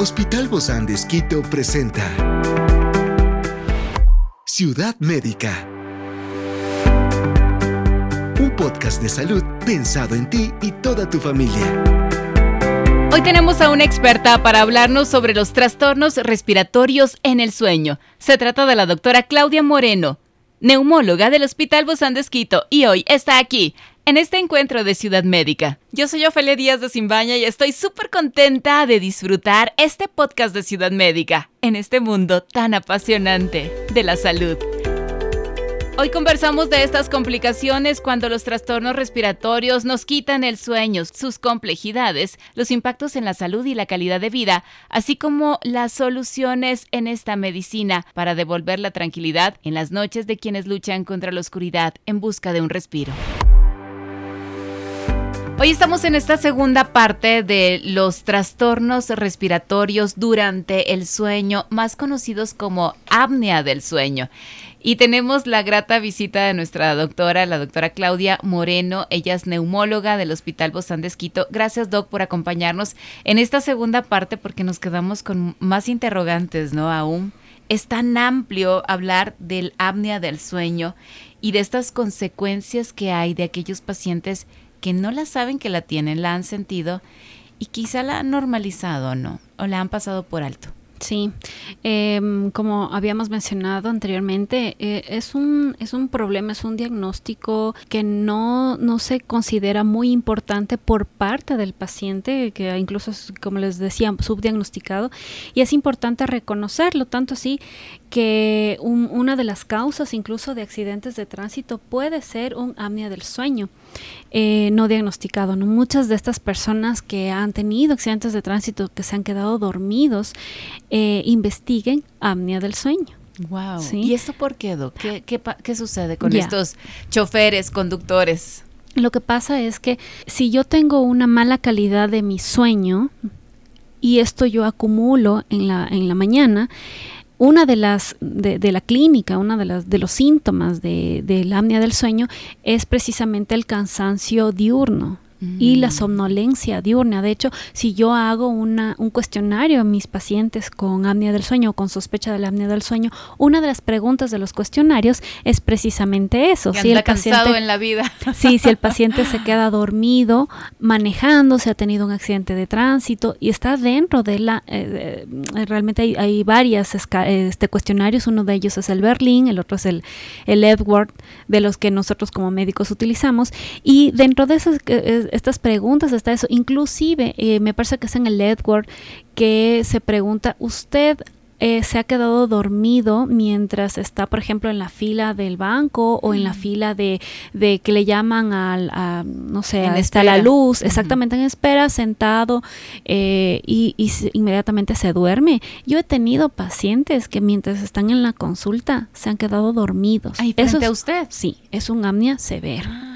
Hospital Bozán de Esquito presenta Ciudad Médica. Un podcast de salud pensado en ti y toda tu familia. Hoy tenemos a una experta para hablarnos sobre los trastornos respiratorios en el sueño. Se trata de la doctora Claudia Moreno, neumóloga del Hospital Bozán de Esquito, y hoy está aquí en este encuentro de Ciudad Médica. Yo soy Ofelia Díaz de Simbaña y estoy súper contenta de disfrutar este podcast de Ciudad Médica en este mundo tan apasionante de la salud. Hoy conversamos de estas complicaciones cuando los trastornos respiratorios nos quitan el sueño, sus complejidades, los impactos en la salud y la calidad de vida, así como las soluciones en esta medicina para devolver la tranquilidad en las noches de quienes luchan contra la oscuridad en busca de un respiro. Hoy estamos en esta segunda parte de los trastornos respiratorios durante el sueño, más conocidos como apnea del sueño. Y tenemos la grata visita de nuestra doctora, la doctora Claudia Moreno. Ella es neumóloga del Hospital Bozán de Esquito. Gracias, Doc, por acompañarnos en esta segunda parte porque nos quedamos con más interrogantes, ¿no? Aún es tan amplio hablar del apnea del sueño y de estas consecuencias que hay de aquellos pacientes que no la saben que la tienen, la han sentido y quizá la han normalizado, ¿no? O la han pasado por alto. Sí, em, como habíamos mencionado anteriormente, eh, es, un, es un problema, es un diagnóstico que no, no se considera muy importante por parte del paciente, que incluso, como les decía, subdiagnosticado, y es importante reconocerlo, tanto así que una de las causas incluso de accidentes de tránsito puede ser un apnea del sueño eh, no diagnosticado. ¿no? Muchas de estas personas que han tenido accidentes de tránsito, que se han quedado dormidos, eh, investiguen apnea del sueño. Wow. ¿Y esto por qué, ¿Qué, sucede con estos choferes, conductores? Lo que pasa es que si yo tengo una mala calidad de mi sueño y esto yo acumulo en la, en la mañana, una de las de, la clínica, una de las de los síntomas de, de la apnea del sueño es precisamente el cansancio diurno y la somnolencia diurna. De hecho, si yo hago una, un cuestionario a mis pacientes con apnea del sueño o con sospecha de la apnea del sueño, una de las preguntas de los cuestionarios es precisamente eso. si el paciente, en la vida. Sí, si el paciente se queda dormido manejando, si ha tenido un accidente de tránsito y está dentro de la... Eh, eh, realmente hay, hay varias este, cuestionarios, uno de ellos es el Berlin, el otro es el, el Edward, de los que nosotros como médicos utilizamos. Y dentro de esos... Estas preguntas, está eso. Inclusive, eh, me parece que es en el Edward que se pregunta, ¿usted eh, se ha quedado dormido mientras está, por ejemplo, en la fila del banco o en la fila de, de que le llaman al, a, no sé, está la luz, exactamente en espera, sentado eh, y, inmediatamente se duerme. Yo he tenido pacientes que mientras están en la consulta se han quedado dormidos. ¿Eso a usted? Sí, es un apnea severo. Ah.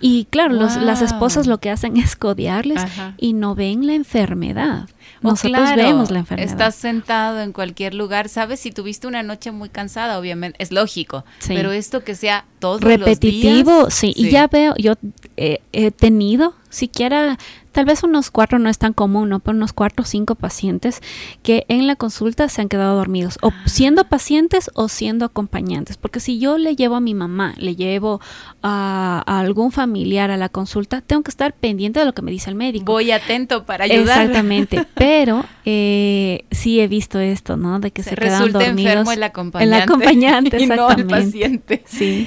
Y claro, las esposas lo que hacen es codearles y no ven la enfermedad. Nosotros vemos la enfermedad. Estás sentado en cualquier lugar, sabes si tuviste una noche muy cansada, obviamente, es lógico, pero esto que sea todo repetitivo, los días, sí. Y ya veo, yo he tenido siquiera tal vez unos cuatro no es tan común, ¿no? Pero unos cuatro o cinco pacientes que en la consulta se han quedado dormidos, o ah. siendo pacientes o siendo acompañantes. Porque si yo le llevo a mi mamá, le llevo a, algún familiar a la consulta, tengo que estar pendiente de lo que me dice el médico. Voy atento para ayudar. Exactamente, pero eh, sí he visto esto, ¿no? De que se, quedan dormidos. enfermo el acompañante. El acompañante, y no el paciente. Sí.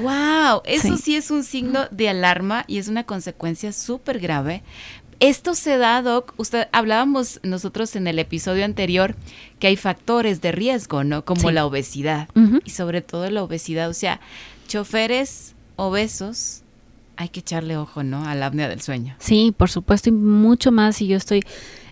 Wow, eso sí. es un signo de alarma y es una consecuencia súper grave. Esto se da, Doc, usted hablábamos nosotros en el episodio anterior que hay factores de riesgo, ¿no? Como la obesidad y sobre todo la obesidad, o sea, choferes obesos hay que echarle ojo, ¿no? A la apnea del sueño. Sí, por supuesto, y mucho más. Y yo estoy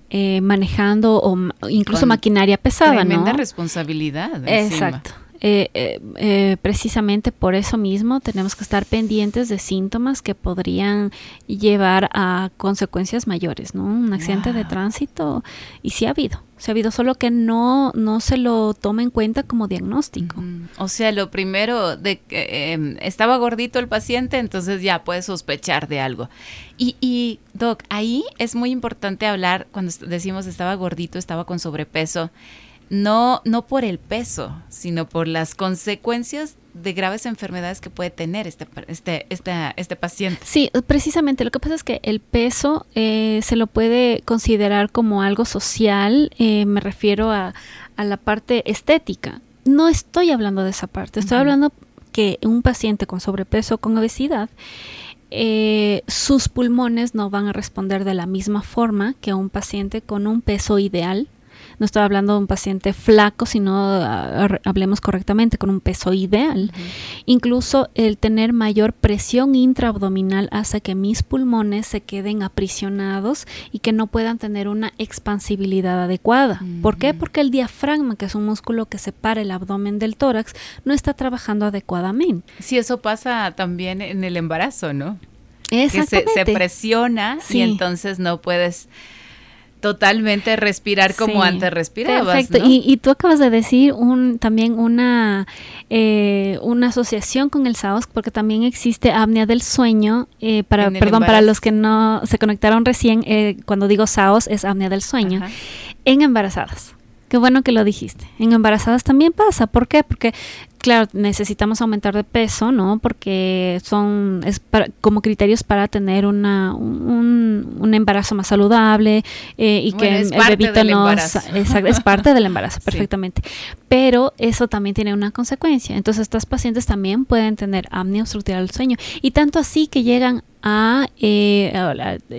eh, manejando o incluso maquinaria pesada, tremenda responsabilidad. Exacto. Eh, eh, eh, precisamente por eso mismo tenemos que estar pendientes de síntomas que podrían llevar a consecuencias mayores, ¿no? Un accidente de tránsito y sí ha habido, sí ha habido, solo que no, no se lo toma en cuenta como diagnóstico. O sea, lo primero de que em, estaba gordito el paciente, entonces ya puede sospechar de algo. Y, y, Doc, ahí es muy importante hablar cuando decimos estaba gordito, estaba con sobrepeso no, no por el peso, sino por las consecuencias de graves enfermedades que puede tener este, este, este, este paciente. Sí, precisamente. Lo que pasa es que el peso eh, se lo puede considerar como algo social, eh, me refiero a, a, la parte estética. No estoy hablando de esa parte, estoy hablando que un paciente con sobrepeso o con obesidad eh, sus pulmones no van a responder de la misma forma que un paciente con un peso ideal no estoy hablando de un paciente flaco, sino ah, hablemos correctamente con un peso ideal. Incluso el tener mayor presión intraabdominal hace que mis pulmones se queden aprisionados y que no puedan tener una expansibilidad adecuada. ¿Por qué? Porque el diafragma, que es un músculo que separa el abdomen del tórax, no está trabajando adecuadamente. Sí, eso pasa también en el embarazo, ¿no? Que se, presiona y entonces no puedes totalmente respirar como antes respirabas. Perfecto. Y, tú acabas de decir un, también una, eh, una asociación con el SAOS, porque también existe apnea del sueño. Eh, para, perdón, para los que no se conectaron recién, eh, cuando digo SAOS es apnea del sueño, en embarazadas. Qué bueno que lo dijiste. En embarazadas también pasa. ¿Por qué? Porque claro, necesitamos aumentar de peso, ¿no? Porque son es como criterios para tener una, un, embarazo más saludable eh, y que el bebito no es parte del embarazo, perfectamente. Pero eso también tiene una consecuencia. Entonces, estas pacientes también pueden tener apnea obstructiva del sueño y tanto así que llegan a eh,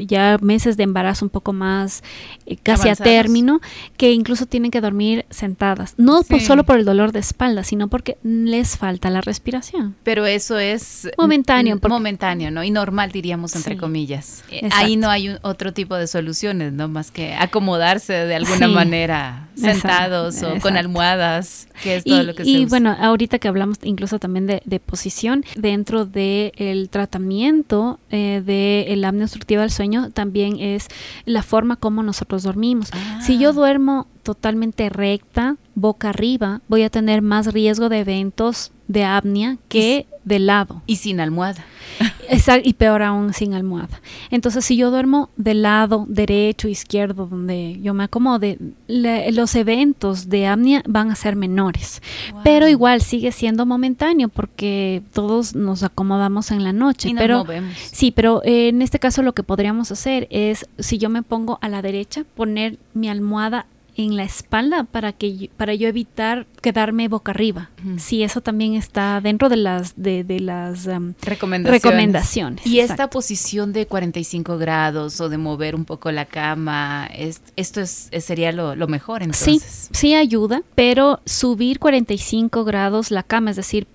ya meses de embarazo un poco más eh, casi a término, que incluso tienen que dormir sentadas, no solo por el dolor de espalda, sino porque les falta la respiración. Pero eso es momentáneo. Momentáneo, ¿no? Y normal, diríamos, entre comillas. Eh, ahí no hay otro tipo de soluciones, ¿no? Más que acomodarse de alguna manera, sentados o con almohadas, que es todo y, lo que se Y bueno, ahorita que hablamos incluso también de, posición, dentro del tratamiento eh, del apnea obstructiva del sueño, también es la forma como nosotros dormimos. Si yo ah. duermo totalmente recta, boca arriba, voy a tener más riesgo de eventos de apnea que de lado. Y sin almohada. Exacto, y peor aún sin almohada. Entonces, si yo duermo de lado, derecho, izquierdo, donde yo me acomode, los eventos de apnea van a ser menores. Pero igual sigue siendo momentáneo porque todos nos acomodamos en la noche. pero sí, pero en este caso lo que podríamos hacer es, si yo me pongo a la derecha, poner mi almohada en la espalda para que para yo evitar quedarme boca arriba. Si eso también está dentro de las de, las um, recomendaciones. Y esta posición de 45 grados o de mover un poco la cama, esto es, sería lo, mejor entonces. Sí, sí ayuda, pero subir 45 grados la cama, es decir,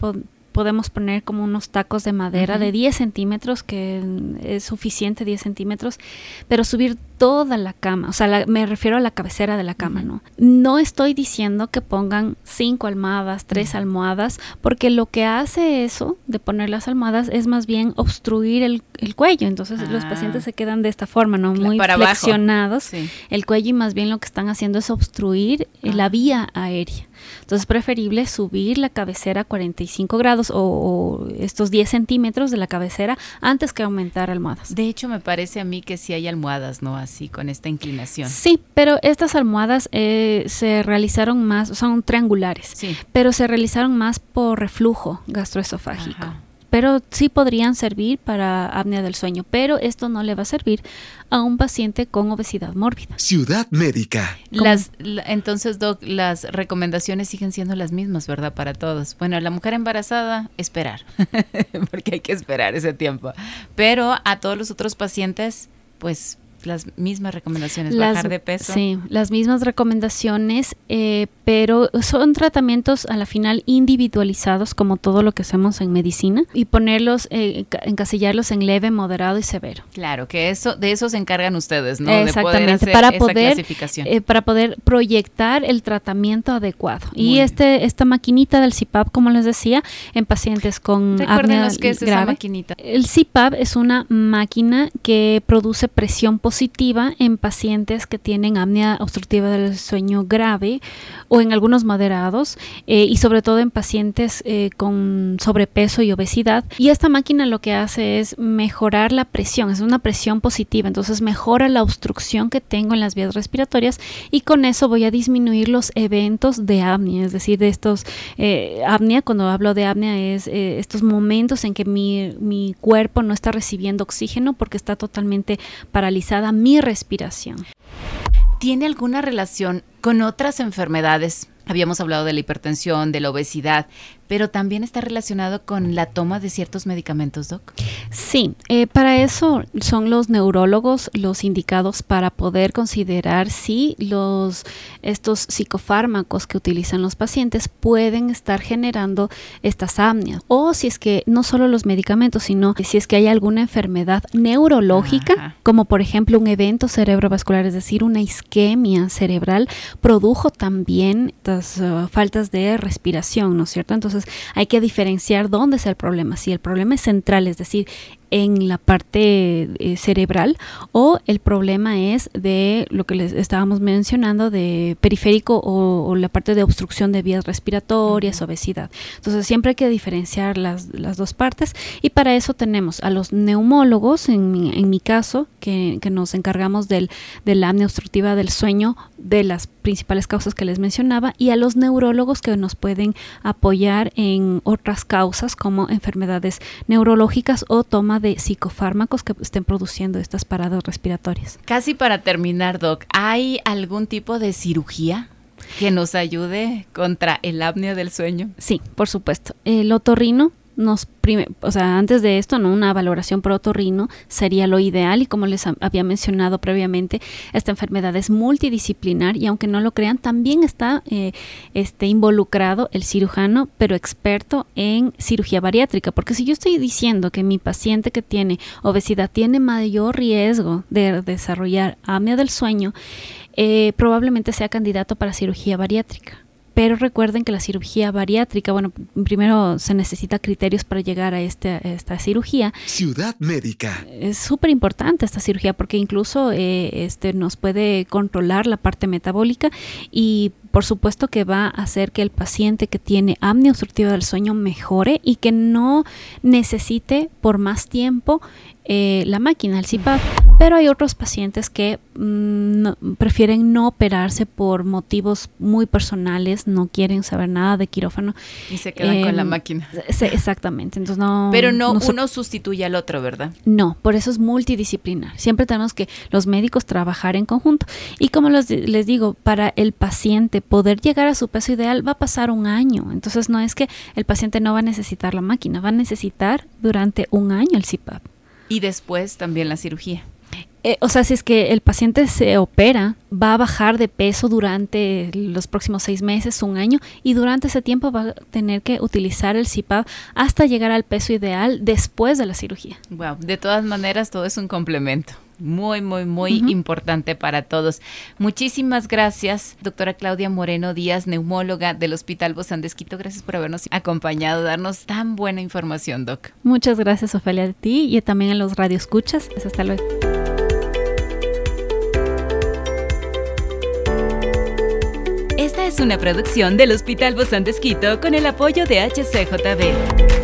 podemos poner como unos tacos de madera de 10 centímetros, que es suficiente 10 centímetros, pero subir toda la cama, o sea, me refiero a la cabecera de la cama, ¿no? No estoy diciendo que pongan cinco almohadas, tres almohadas, porque lo que hace eso de poner las almohadas es más bien obstruir el, cuello, entonces los pacientes ah. se quedan de esta forma, ¿no? Muy flexionados el cuello y más bien lo que están haciendo es obstruir la vía aérea. Entonces es preferible subir la cabecera a 45 grados o, estos 10 centímetros de la cabecera antes que aumentar almohadas. De hecho, me parece a mí que sí hay almohadas, ¿no? Así, con esta inclinación. Sí, pero estas almohadas eh, se realizaron más, son triangulares, sí. pero se realizaron más por reflujo gastroesofágico pero sí podrían servir para apnea del sueño, pero esto no le va a servir a un paciente con obesidad mórbida. Ciudad médica. Las, entonces, Doc, las recomendaciones siguen siendo las mismas, ¿verdad? Para todos. Bueno, la mujer embarazada, esperar, porque hay que esperar ese tiempo. Pero a todos los otros pacientes, pues las mismas recomendaciones, bajar de peso. Sí, las mismas recomendaciones, eh, pero son tratamientos a la final individualizados como todo lo que hacemos en medicina y ponerlos, eh, encasillarlos en leve, moderado y severo. Claro, que eso de eso se encargan ustedes, ¿no? Exactamente, para poder eh, para poder proyectar el tratamiento adecuado. y este esta maquinita del CPAP, como les decía, en pacientes con apnea qué es grave. Esa maquinita. El CPAP es una máquina que produce presión positiva en pacientes que tienen apnea obstructiva del sueño grave o en algunos moderados eh, y sobre todo en pacientes eh, con sobrepeso y obesidad. Y esta máquina lo que hace es mejorar la presión, es una presión positiva, entonces mejora la obstrucción que tengo en las vías respiratorias y con eso voy a disminuir los eventos de apnea, es decir, de estos eh, apnea, cuando hablo de apnea es estos momentos en que mi, mi cuerpo no está recibiendo oxígeno porque está totalmente paralizada mi respiración. ¿Tiene alguna relación con otras enfermedades? Habíamos hablado de la hipertensión, de la obesidad, pero también está relacionado con la toma de ciertos medicamentos, Doc. Sí, eh, para eso son los neurólogos los indicados para poder considerar si los estos psicofármacos que utilizan los pacientes pueden estar generando estas apneas o si es que no solo los medicamentos, sino si es que hay alguna enfermedad neurológica, como por ejemplo un evento cerebrovascular, es decir, una isquemia cerebral, produjo también uh, faltas de respiración, ¿no es cierto? Entonces hay que diferenciar dónde es el problema. Si el problema es central, es decir, en la parte eh, cerebral o el problema es de lo que les estábamos mencionando de periférico o, la parte de obstrucción de vías respiratorias, obesidad. Entonces siempre hay que diferenciar las, las, dos partes y para eso tenemos a los neumólogos, en mi, en mi caso, que, que, nos encargamos del, de la apnea obstructiva del sueño, de las principales causas que les mencionaba, y a los neurólogos que nos pueden apoyar en otras causas como enfermedades neurológicas o toma de psicofármacos que estén produciendo estas paradas respiratorias. Casi para terminar, Doc, ¿hay algún tipo de cirugía que nos ayude contra el apnea del sueño? Sí, por supuesto. El otorrino nos o sea, antes de esto, ¿no? una valoración por otorrino sería lo ideal y como les había mencionado previamente, esta enfermedad es multidisciplinar y aunque no lo crean, también está eh, este, involucrado el cirujano, pero experto en cirugía bariátrica, porque si yo estoy diciendo que mi paciente que tiene obesidad tiene mayor riesgo de desarrollar apnea del sueño, eh, probablemente sea candidato para cirugía bariátrica pero recuerden que la cirugía bariátrica, bueno, primero se necesita criterios para llegar a, este, esta cirugía. Ciudad médica. Es súper importante esta cirugía porque incluso eh, este, nos puede controlar la parte metabólica y por supuesto que va a hacer que el paciente que tiene apnea obstructiva del sueño mejore y que no necesite por más tiempo eh, la máquina, el CPAP. Pero hay otros pacientes que mm, prefieren no operarse por motivos muy personales, no quieren saber nada de quirófano. Y se quedan con la em, máquina. exactamente. Entonces no, Pero no, uno sustituye al otro, ¿verdad? No, por eso es multidisciplinar. Siempre tenemos que los médicos trabajar en conjunto. Y como les, les digo, para el paciente poder llegar a su peso ideal va a pasar un año. Entonces no es que el paciente no va a necesitar la máquina, va a necesitar durante un año el CPAP. Y después también la cirugía. Eh, o sea, si es que el paciente se opera, va a bajar de peso durante los próximos seis meses, un año, y durante ese tiempo va a tener que utilizar el CPAP hasta llegar al peso ideal después de la cirugía. Wow, de todas maneras, todo es un complemento muy, muy, muy importante para todos. Muchísimas gracias, doctora Claudia Moreno Díaz, neumóloga del Hospital Bozán de Gracias por habernos acompañado, darnos tan buena información, doc. Muchas gracias, Ofelia, a ti y también a los radioescuchas. Hasta luego. Esta es una producción del Hospital Bozán de con el apoyo de HCJB.